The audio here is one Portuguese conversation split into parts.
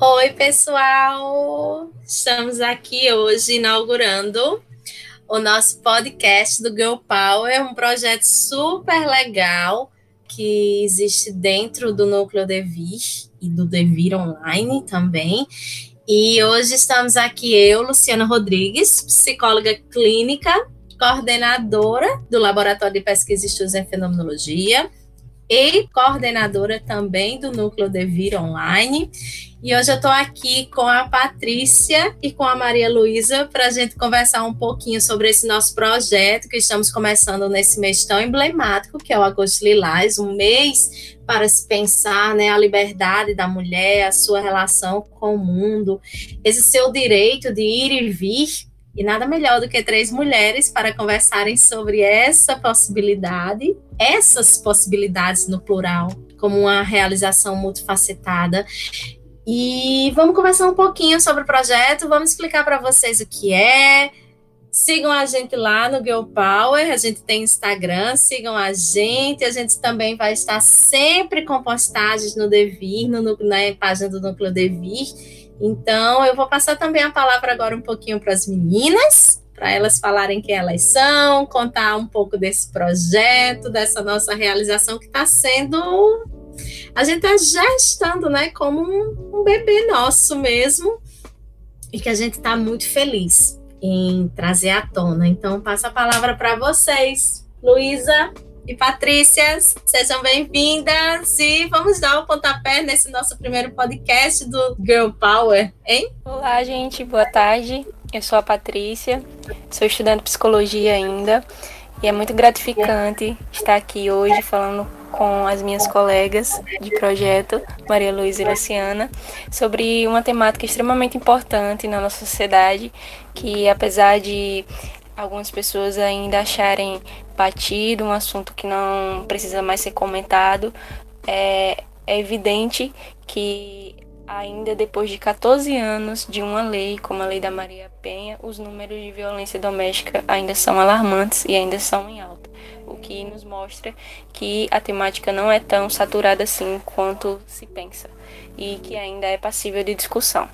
Oi, pessoal! Estamos aqui hoje inaugurando o nosso podcast do Girl Power, um projeto super legal que existe dentro do Núcleo Devir e do Devir Online também. E hoje estamos aqui eu, Luciana Rodrigues, psicóloga clínica, coordenadora do Laboratório de Pesquisa e Estudos em Fenomenologia e coordenadora também do Núcleo Devir Online. E hoje eu estou aqui com a Patrícia e com a Maria Luísa para a gente conversar um pouquinho sobre esse nosso projeto que estamos começando nesse mês tão emblemático, que é o Agosto Lilás, um mês para se pensar né, a liberdade da mulher, a sua relação com o mundo, esse seu direito de ir e vir. E nada melhor do que três mulheres para conversarem sobre essa possibilidade, essas possibilidades no plural, como uma realização multifacetada e vamos conversar um pouquinho sobre o projeto, vamos explicar para vocês o que é. Sigam a gente lá no Girl Power, a gente tem Instagram, sigam a gente, a gente também vai estar sempre com postagens no Devir, no, na página do Núcleo Devir. Então, eu vou passar também a palavra agora um pouquinho para as meninas, para elas falarem quem elas são, contar um pouco desse projeto, dessa nossa realização que está sendo a gente está gestando, né, como um, um bebê nosso mesmo, e que a gente está muito feliz em trazer à tona. Então, passo a palavra para vocês, Luísa e Patrícia, sejam bem-vindas e vamos dar o um pontapé nesse nosso primeiro podcast do Girl Power, hein? Olá, gente, boa tarde. Eu sou a Patrícia, sou estudante de psicologia ainda e é muito gratificante estar aqui hoje falando com as minhas colegas de projeto, Maria Luísa e Luciana, sobre uma temática extremamente importante na nossa sociedade, que apesar de algumas pessoas ainda acharem batido, um assunto que não precisa mais ser comentado, é, é evidente que ainda depois de 14 anos de uma lei, como a lei da Maria Penha, os números de violência doméstica ainda são alarmantes e ainda são em alta o que nos mostra que a temática não é tão saturada assim quanto se pensa e que ainda é passível de discussão.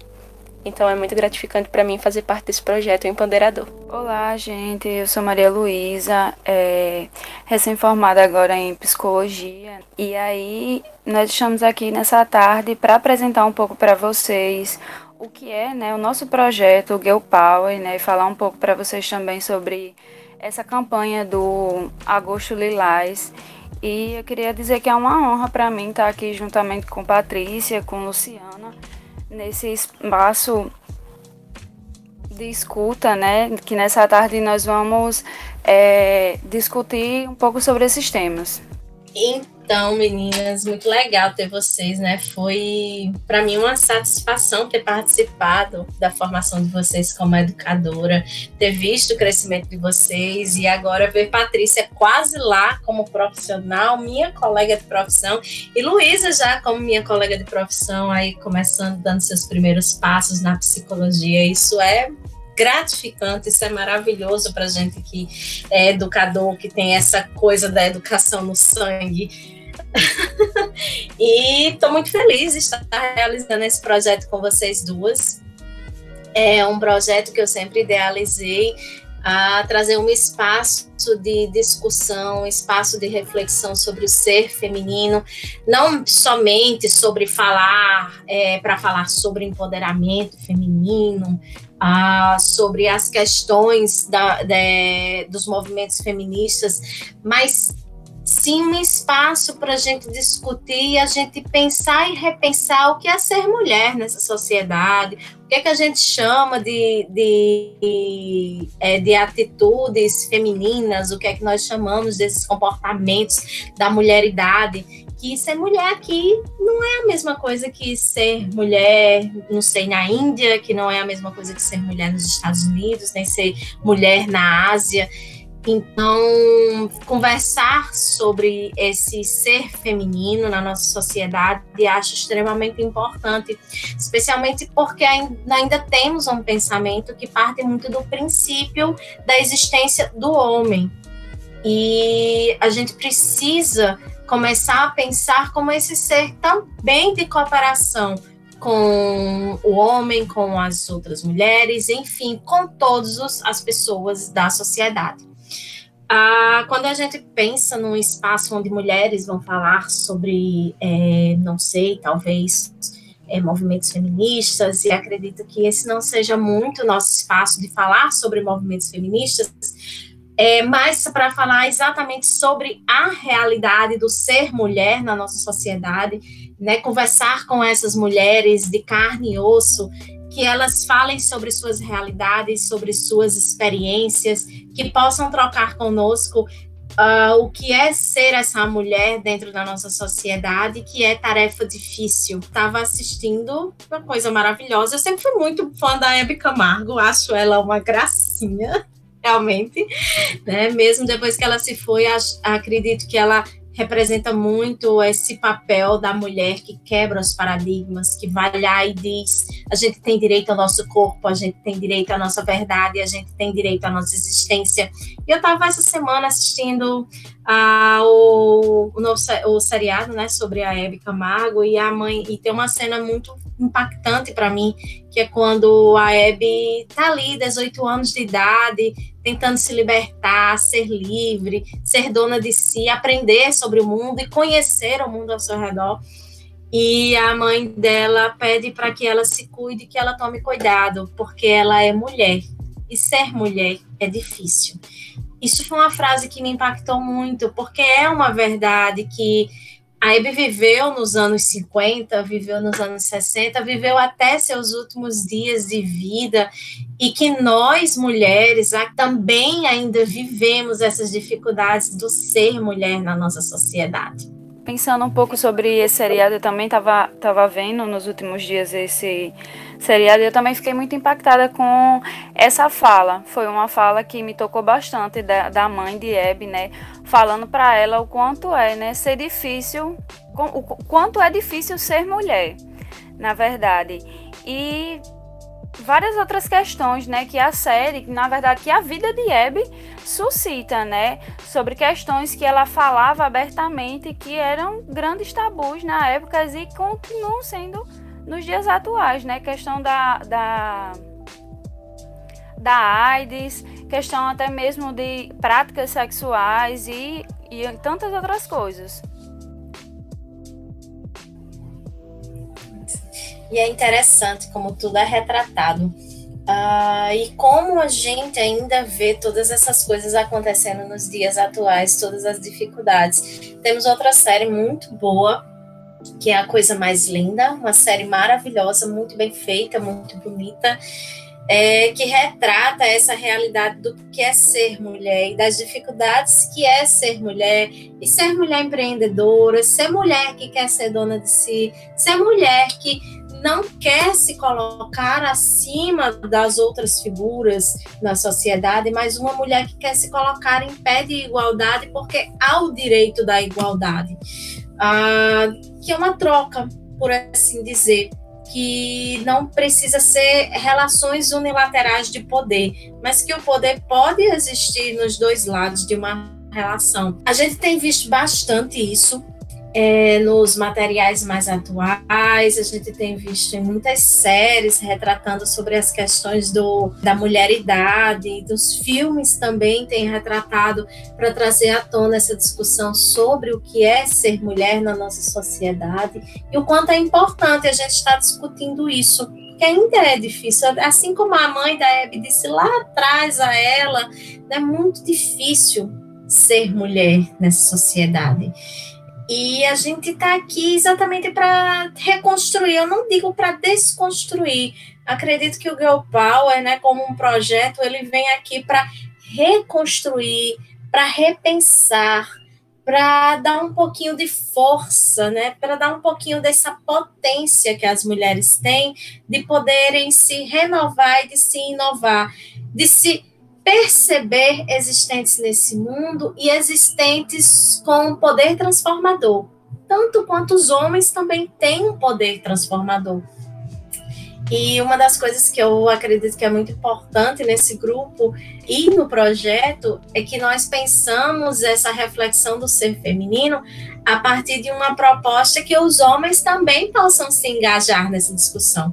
Então é muito gratificante para mim fazer parte desse projeto empoderador. Olá, gente. Eu sou Maria Luísa, é, recém-formada agora em psicologia. E aí nós estamos aqui nessa tarde para apresentar um pouco para vocês o que é né, o nosso projeto o Girl Power, né, e falar um pouco para vocês também sobre essa campanha do Agosto Lilás. E eu queria dizer que é uma honra para mim estar aqui juntamente com Patrícia, com Luciana, nesse espaço de escuta, né? Que nessa tarde nós vamos é, discutir um pouco sobre esses temas. Então, meninas, muito legal ter vocês, né? Foi para mim uma satisfação ter participado da formação de vocês como educadora, ter visto o crescimento de vocês e agora ver Patrícia quase lá como profissional, minha colega de profissão, e Luísa já como minha colega de profissão, aí começando, dando seus primeiros passos na psicologia. Isso é gratificante, isso é maravilhoso para gente que é educador, que tem essa coisa da educação no sangue. e estou muito feliz de estar realizando esse projeto com vocês duas. É um projeto que eu sempre idealizei a trazer um espaço de discussão, um espaço de reflexão sobre o ser feminino, não somente sobre falar, é, para falar sobre empoderamento feminino, ah, sobre as questões da, de, dos movimentos feministas, mas sim um espaço para a gente discutir e a gente pensar e repensar o que é ser mulher nessa sociedade, o que é que a gente chama de, de, de, é, de atitudes femininas, o que é que nós chamamos desses comportamentos da mulheridade que ser mulher aqui não é a mesma coisa que ser mulher, não sei, na Índia, que não é a mesma coisa que ser mulher nos Estados Unidos, nem ser mulher na Ásia. Então, conversar sobre esse ser feminino na nossa sociedade acho extremamente importante, especialmente porque ainda temos um pensamento que parte muito do princípio da existência do homem. E a gente precisa começar a pensar como esse ser também de cooperação com o homem, com as outras mulheres, enfim, com todas as pessoas da sociedade. Ah, quando a gente pensa num espaço onde mulheres vão falar sobre, é, não sei, talvez é, movimentos feministas, e acredito que esse não seja muito nosso espaço de falar sobre movimentos feministas, é, mas para falar exatamente sobre a realidade do ser mulher na nossa sociedade, né, conversar com essas mulheres de carne e osso, que elas falem sobre suas realidades, sobre suas experiências, que possam trocar conosco uh, o que é ser essa mulher dentro da nossa sociedade, que é tarefa difícil. Estava assistindo uma coisa maravilhosa. Eu sempre fui muito fã da Hebe Camargo, acho ela uma gracinha realmente, né? Mesmo depois que ela se foi, acredito que ela representa muito esse papel da mulher que quebra os paradigmas, que vai lá e diz: a gente tem direito ao nosso corpo, a gente tem direito à nossa verdade, a gente tem direito à nossa existência. E eu estava essa semana assistindo uh, o, o, novo, o seriado né, sobre a Hebe Camargo e a mãe, e tem uma cena muito impactante para mim, que é quando a Abby tá ali, 18 anos de idade, tentando se libertar, ser livre, ser dona de si, aprender sobre o mundo e conhecer o mundo ao seu redor. E a mãe dela pede para que ela se cuide, que ela tome cuidado, porque ela é mulher. E ser mulher é difícil. Isso foi uma frase que me impactou muito, porque é uma verdade que a Hebe viveu nos anos 50, viveu nos anos 60, viveu até seus últimos dias de vida, e que nós, mulheres, também ainda vivemos essas dificuldades do ser mulher na nossa sociedade. Pensando um pouco sobre esse seriado, eu também estava tava vendo nos últimos dias esse seriado eu também fiquei muito impactada com essa fala. Foi uma fala que me tocou bastante da, da mãe de Abby, né? Falando para ela o quanto é, né? Ser difícil, o quanto é difícil ser mulher, na verdade. E várias outras questões, né, que a série, na verdade, que a vida de Abby suscita, né, sobre questões que ela falava abertamente que eram grandes tabus na época e continuam sendo nos dias atuais, né, questão da, da da AIDS, questão até mesmo de práticas sexuais e, e tantas outras coisas. E é interessante como tudo é retratado. Uh, e como a gente ainda vê todas essas coisas acontecendo nos dias atuais, todas as dificuldades. Temos outra série muito boa, que é A Coisa Mais Linda, uma série maravilhosa, muito bem feita, muito bonita, é, que retrata essa realidade do que é ser mulher e das dificuldades que é ser mulher, e ser mulher empreendedora, ser mulher que quer ser dona de si, ser mulher que não quer se colocar acima das outras figuras na sociedade, mas uma mulher que quer se colocar em pé de igualdade porque há o direito da igualdade, ah, que é uma troca, por assim dizer, que não precisa ser relações unilaterais de poder, mas que o poder pode existir nos dois lados de uma relação. A gente tem visto bastante isso é, nos materiais mais atuais, a gente tem visto em muitas séries retratando sobre as questões do, da mulheridade, dos filmes também têm retratado para trazer à tona essa discussão sobre o que é ser mulher na nossa sociedade e o quanto é importante a gente estar discutindo isso, porque ainda é difícil, assim como a mãe da Hebe disse lá atrás a ela, é muito difícil ser mulher nessa sociedade. E a gente está aqui exatamente para reconstruir, eu não digo para desconstruir. Acredito que o Girl Power, né, como um projeto, ele vem aqui para reconstruir, para repensar, para dar um pouquinho de força, né, para dar um pouquinho dessa potência que as mulheres têm de poderem se renovar e de se inovar, de se perceber existentes nesse mundo e existentes com poder transformador. Tanto quanto os homens também têm um poder transformador. E uma das coisas que eu acredito que é muito importante nesse grupo e no projeto é que nós pensamos essa reflexão do ser feminino a partir de uma proposta que os homens também possam se engajar nessa discussão.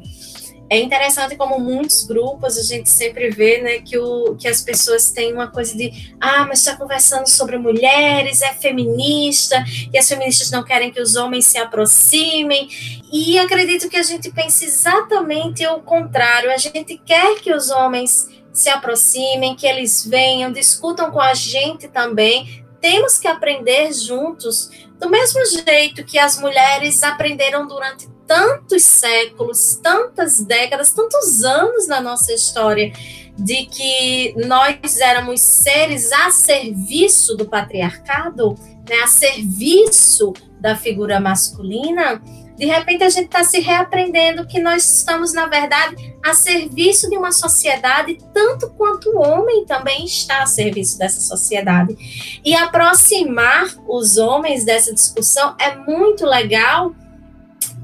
É interessante como muitos grupos a gente sempre vê né, que, o, que as pessoas têm uma coisa de ah, mas está conversando sobre mulheres, é feminista, e as feministas não querem que os homens se aproximem. E acredito que a gente pense exatamente o contrário. A gente quer que os homens se aproximem, que eles venham, discutam com a gente também. Temos que aprender juntos, do mesmo jeito que as mulheres aprenderam durante tantos séculos, tantas décadas, tantos anos na nossa história, de que nós éramos seres a serviço do patriarcado, né, a serviço da figura masculina, de repente a gente está se reaprendendo que nós estamos, na verdade, a serviço de uma sociedade, tanto quanto o homem também está a serviço dessa sociedade. E aproximar os homens dessa discussão é muito legal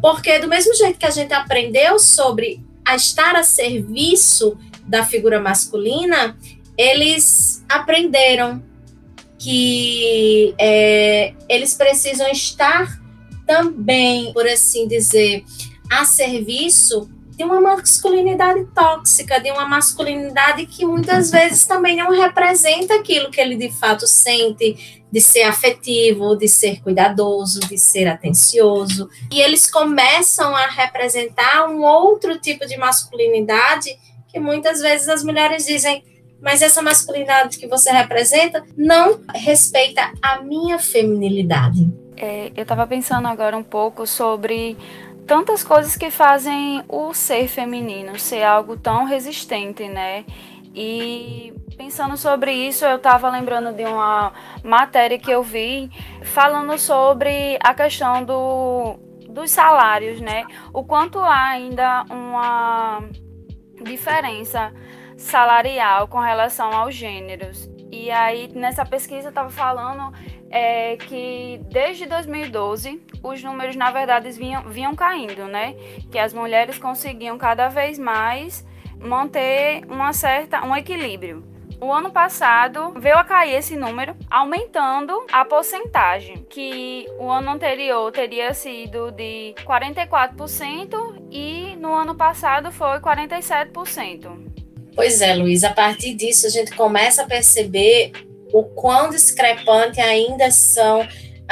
porque do mesmo jeito que a gente aprendeu sobre a estar a serviço da figura masculina, eles aprenderam que é, eles precisam estar também, por assim dizer, a serviço de uma masculinidade tóxica, de uma masculinidade que muitas vezes também não representa aquilo que ele de fato sente, de ser afetivo, de ser cuidadoso, de ser atencioso. E eles começam a representar um outro tipo de masculinidade que muitas vezes as mulheres dizem. Mas essa masculinidade que você representa não respeita a minha feminilidade. É, eu estava pensando agora um pouco sobre tantas coisas que fazem o ser feminino ser algo tão resistente, né? E pensando sobre isso, eu estava lembrando de uma matéria que eu vi falando sobre a questão do, dos salários, né? O quanto há ainda uma diferença salarial com relação aos gêneros. E aí, nessa pesquisa, estava falando é, que desde 2012 os números, na verdade, vinham, vinham caindo, né? Que as mulheres conseguiam cada vez mais manter uma certa, um equilíbrio. O ano passado veio a cair esse número, aumentando a porcentagem, que o ano anterior teria sido de 44% e no ano passado foi 47%. Pois é, Luiz, a partir disso a gente começa a perceber o quão discrepante ainda são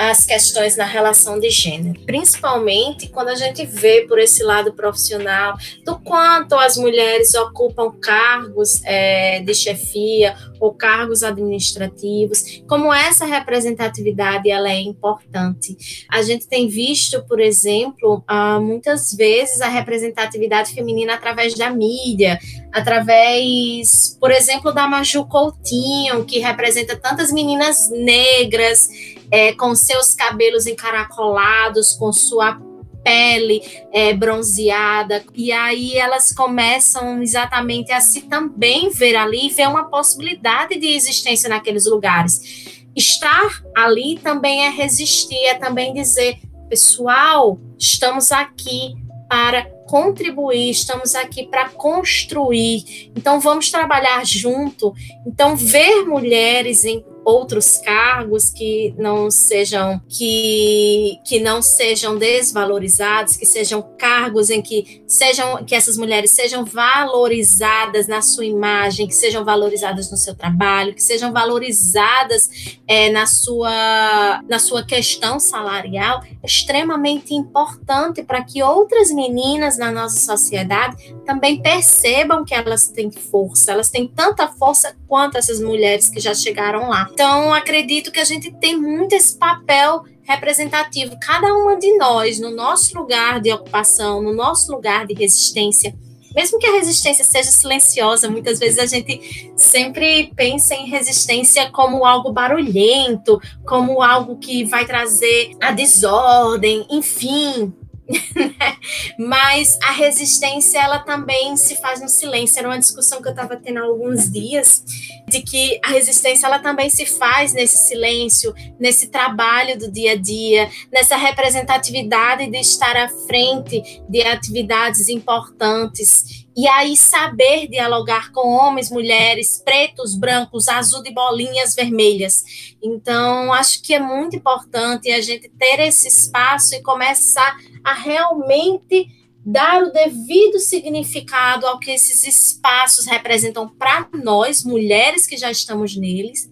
as questões na relação de gênero, principalmente quando a gente vê por esse lado profissional do quanto as mulheres ocupam cargos é, de chefia ou cargos administrativos, como essa representatividade ela é importante. A gente tem visto, por exemplo, muitas vezes a representatividade feminina através da mídia, através, por exemplo, da Maju Coutinho, que representa tantas meninas negras é, com seus cabelos encaracolados, com sua pele é, bronzeada, e aí elas começam exatamente a se também ver ali, ver uma possibilidade de existência naqueles lugares. Estar ali também é resistir, é também dizer, pessoal, estamos aqui para contribuir, estamos aqui para construir. Então vamos trabalhar junto. Então ver mulheres em outros cargos que não sejam que, que não sejam desvalorizados, que sejam cargos em que sejam que essas mulheres sejam valorizadas na sua imagem, que sejam valorizadas no seu trabalho, que sejam valorizadas é, na sua na sua questão salarial, é extremamente importante para que outras meninas na nossa sociedade também percebam que elas têm força, elas têm tanta força quanto essas mulheres que já chegaram lá. Então, acredito que a gente tem muito esse papel representativo, cada uma de nós, no nosso lugar de ocupação, no nosso lugar de resistência. Mesmo que a resistência seja silenciosa, muitas vezes a gente sempre pensa em resistência como algo barulhento, como algo que vai trazer a desordem, enfim, Mas a resistência, ela também se faz no silêncio. Era uma discussão que eu estava tendo há alguns dias, de que a resistência, ela também se faz nesse silêncio, nesse trabalho do dia a dia, nessa representatividade de estar à frente de atividades importantes. e aí saber dialogar com homens, mulheres, pretos, brancos, azul de bolinhas vermelhas. Então, acho que é muito importante a gente ter esse espaço e começar a realmente dar o devido significado ao que esses espaços representam para nós, mulheres que já estamos neles,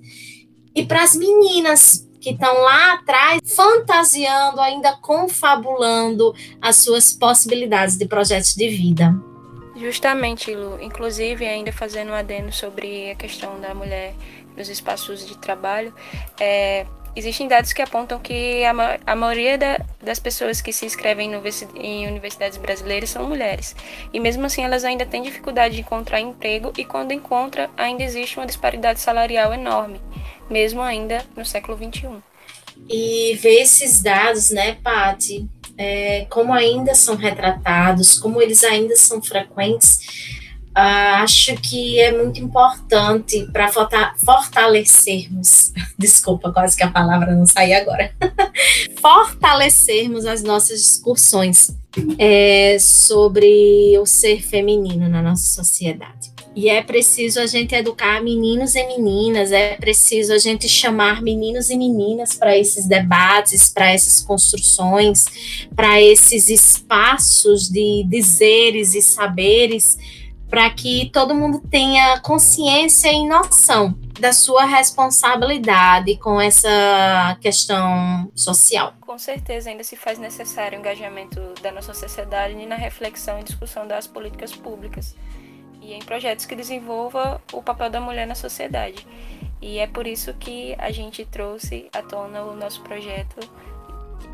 e para as meninas que estão lá atrás fantasiando, ainda confabulando as suas possibilidades de projetos de vida. Justamente, Lu. Inclusive, ainda fazendo um adendo sobre a questão da mulher nos espaços de trabalho, é, existem dados que apontam que a, a maioria da, das pessoas que se inscrevem em universidades brasileiras são mulheres. E mesmo assim, elas ainda têm dificuldade de encontrar emprego e quando encontra, ainda existe uma disparidade salarial enorme, mesmo ainda no século XXI. E ver esses dados, né, Pati, é, como ainda são retratados, como eles ainda são frequentes, uh, acho que é muito importante para fortalecermos, desculpa, quase que a palavra não saiu agora, fortalecermos as nossas discussões é, sobre o ser feminino na nossa sociedade. E é preciso a gente educar meninos e meninas, é preciso a gente chamar meninos e meninas para esses debates, para essas construções, para esses espaços de dizeres e saberes, para que todo mundo tenha consciência e noção da sua responsabilidade com essa questão social. Com certeza ainda se faz necessário o engajamento da nossa sociedade na reflexão e discussão das políticas públicas e em projetos que desenvolva o papel da mulher na sociedade. E é por isso que a gente trouxe à tona o nosso projeto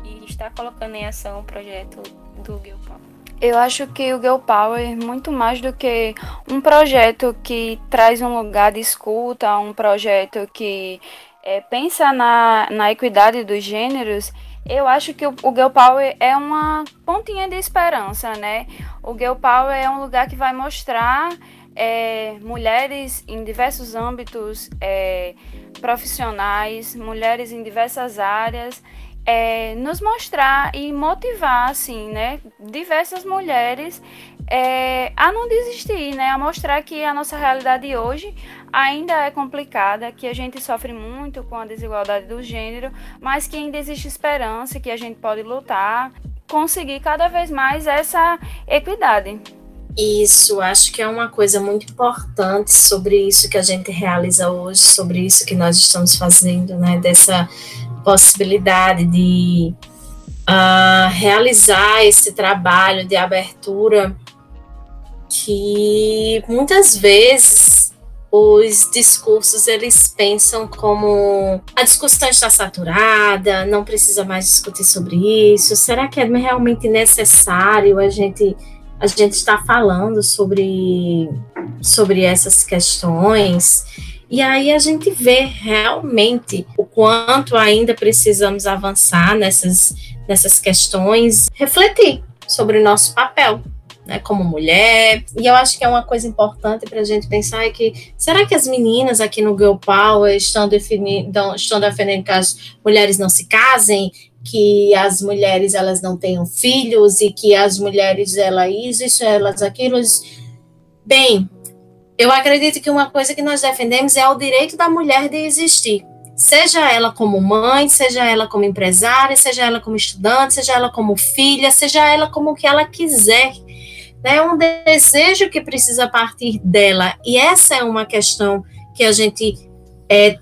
e está colocando em ação o projeto do Power. Eu acho que o Girl Power, muito mais do que um projeto que traz um lugar de escuta, um projeto que é, pensa na, na equidade dos gêneros, eu acho que o, o Girl Power é uma pontinha de esperança, né? O Girl Power é um lugar que vai mostrar é, mulheres em diversos âmbitos é, profissionais, mulheres em diversas áreas, é, nos mostrar e motivar, assim, né? Diversas mulheres é, a não desistir, né? A mostrar que a nossa realidade hoje ainda é complicada, que a gente sofre muito com a desigualdade do gênero, mas que ainda existe esperança, que a gente pode lutar, conseguir cada vez mais essa equidade. Isso, acho que é uma coisa muito importante sobre isso que a gente realiza hoje, sobre isso que nós estamos fazendo, né? Dessa possibilidade de uh, realizar esse trabalho de abertura que muitas vezes os discursos eles pensam como a discussão está saturada, não precisa mais discutir sobre isso. Será que é realmente necessário a gente a gente estar falando sobre sobre essas questões? E aí a gente vê realmente o quanto ainda precisamos avançar nessas nessas questões, refletir sobre o nosso papel né, como mulher. E eu acho que é uma coisa importante para a gente pensar é que será que as meninas aqui no Girl Power estão definindo, estão defendendo que as mulheres não se casem, que as mulheres elas não tenham filhos e que as mulheres elas isso, elas aquilo. Bem, eu acredito que uma coisa que nós defendemos é o direito da mulher de existir. Seja ela como mãe, seja ela como empresária, seja ela como estudante, seja ela como filha, seja ela como que ela quiser é um desejo que precisa partir dela. E essa é uma questão que a gente é,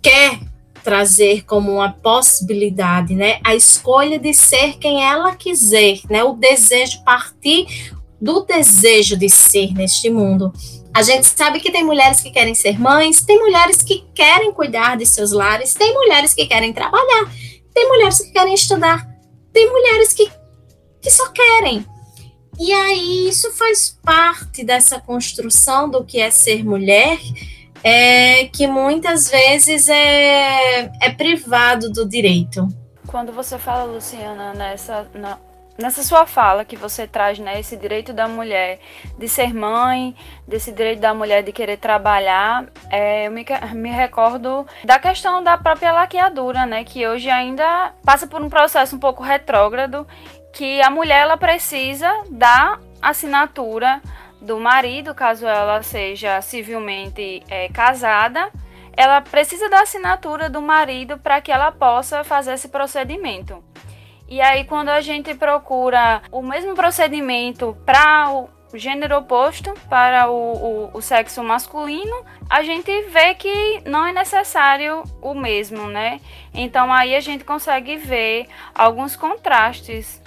quer trazer como uma possibilidade, né? A escolha de ser quem ela quiser, né? O desejo partir do desejo de ser neste mundo. A gente sabe que tem mulheres que querem ser mães, tem mulheres que querem cuidar de seus lares, tem mulheres que querem trabalhar, tem mulheres que querem estudar, tem mulheres que, que só querem. E aí isso faz parte dessa construção do que é ser mulher, é, que muitas vezes é, é privado do direito. Quando você fala, Luciana, nessa, na, nessa sua fala que você traz né, esse direito da mulher de ser mãe, desse direito da mulher de querer trabalhar, é, eu me, me recordo da questão da própria laqueadura, né, que hoje ainda passa por um processo um pouco retrógrado que a mulher ela precisa da assinatura do marido, caso ela seja civilmente é, casada, ela precisa da assinatura do marido para que ela possa fazer esse procedimento. E aí, quando a gente procura o mesmo procedimento para o gênero oposto, para o, o, o, sexo masculino, a gente vê que não é necessário o mesmo, né? Então aí a gente consegue ver alguns contrastes.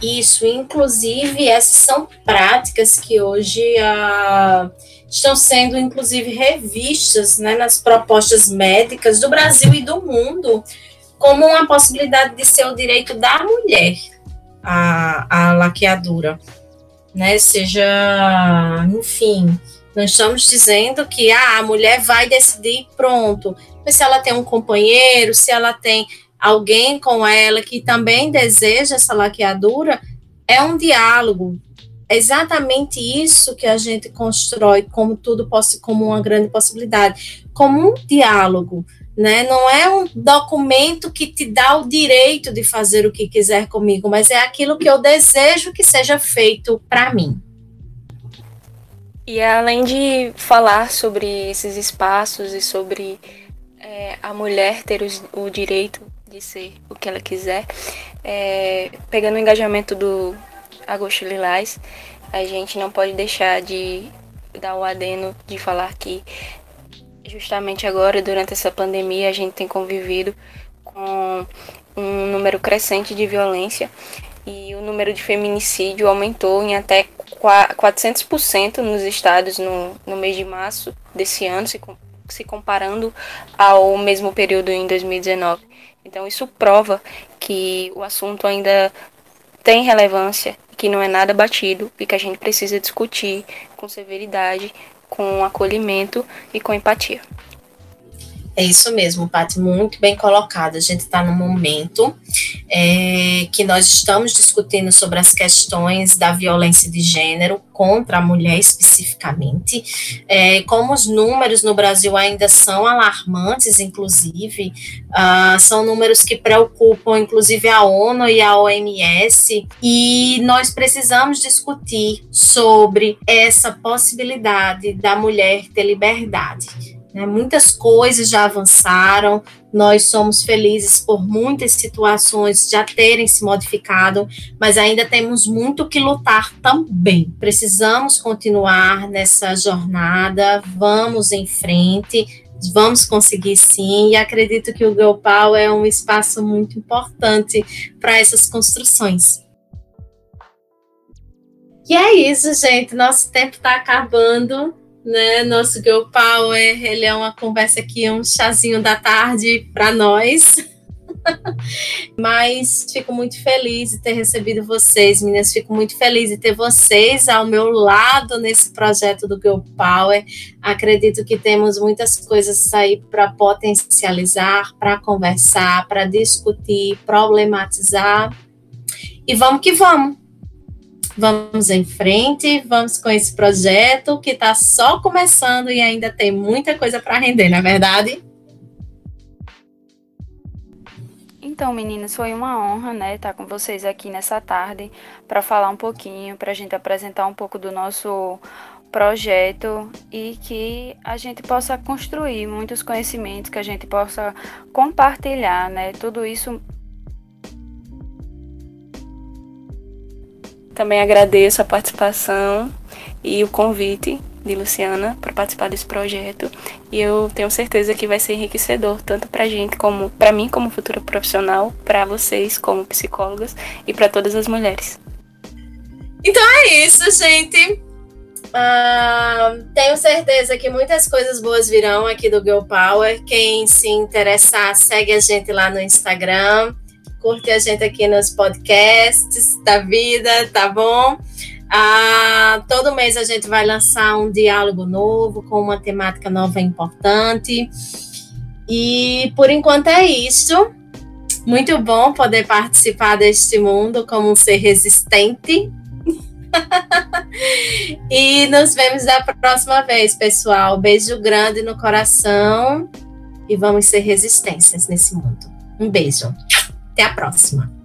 Isso, inclusive, essas são práticas que hoje uh, estão sendo, inclusive, revistas né, nas propostas médicas do Brasil e do mundo como uma possibilidade de ser o direito da mulher, a, a laqueadura, né? Seja, enfim, não estamos dizendo que ah, a mulher vai decidir pronto, mas se ela tem um companheiro, se ela tem alguém com ela que também deseja essa laqueadura, é um diálogo. É exatamente isso que a gente constrói como tudo como uma grande possibilidade, como um diálogo né? Não é um documento que te dá o direito de fazer o que quiser comigo, mas é aquilo que eu desejo que seja feito para mim. E além de falar sobre esses espaços e sobre é, a mulher ter os, o direito de ser o que ela quiser, é, pegando o engajamento do Agosto Lilás, a gente não pode deixar de dar o adeno de falar que Justamente agora, durante essa pandemia, a gente tem convivido com um número crescente de violência e o número de feminicídio aumentou em até 400% nos estados no, no mês de março desse ano, se, se comparando ao mesmo período em 2019. Então, isso prova que o assunto ainda tem relevância, que não é nada batido e que a gente precisa discutir com severidade com acolhimento e com empatia. É isso mesmo, Paty, muito bem colocado. A gente está num momento é, que nós estamos discutindo sobre as questões da violência de gênero contra a mulher especificamente. É, como os números no Brasil ainda são alarmantes, inclusive, uh, são números que preocupam, inclusive, a ONU e a OMS, e nós precisamos discutir sobre essa possibilidade da mulher ter liberdade né? Muitas coisas já avançaram, nós somos felizes por muitas situações já terem se modificado, mas ainda temos muito que lutar também. Precisamos continuar nessa jornada, vamos em frente, vamos conseguir sim, e acredito que o Girl Power é um espaço muito importante para essas construções. E é isso, gente. Nosso tempo está acabando né? Nosso Girl Power, ele é uma conversa aqui, um chazinho da tarde para nós. Mas fico muito feliz de ter recebido vocês, meninas. Fico muito feliz de ter vocês ao meu lado nesse projeto do Girl Power. Acredito que temos muitas coisas aí para potencializar, para conversar, para discutir, problematizar. E vamos que vamos. Vamos em frente, vamos com esse projeto que está só começando e ainda tem muita coisa para render, não é verdade? Então, meninas, foi uma honra, né, estar com vocês aqui nessa tarde para falar um pouquinho, para a gente apresentar um pouco do nosso projeto e que a gente possa construir muitos conhecimentos, que a gente possa compartilhar, né? Tudo isso Também agradeço a participação e o convite de Luciana para participar desse projeto e eu tenho certeza que vai ser enriquecedor tanto para gente como para mim como futura profissional, para vocês como psicólogas e para todas as mulheres. Então é isso, gente. Uh, tenho certeza que muitas coisas boas virão aqui do Girl Power. Quem se interessar, segue a gente lá no Instagram curte a gente aqui nos podcasts da vida, tá bom? Ah, todo mês a gente vai lançar um diálogo novo com uma temática nova importante. E por enquanto é isso. Muito bom poder participar deste mundo como um ser resistente. e nos vemos da próxima vez, pessoal. Beijo grande no coração e vamos ser resistências nesse mundo. Um beijo. Até a próxima!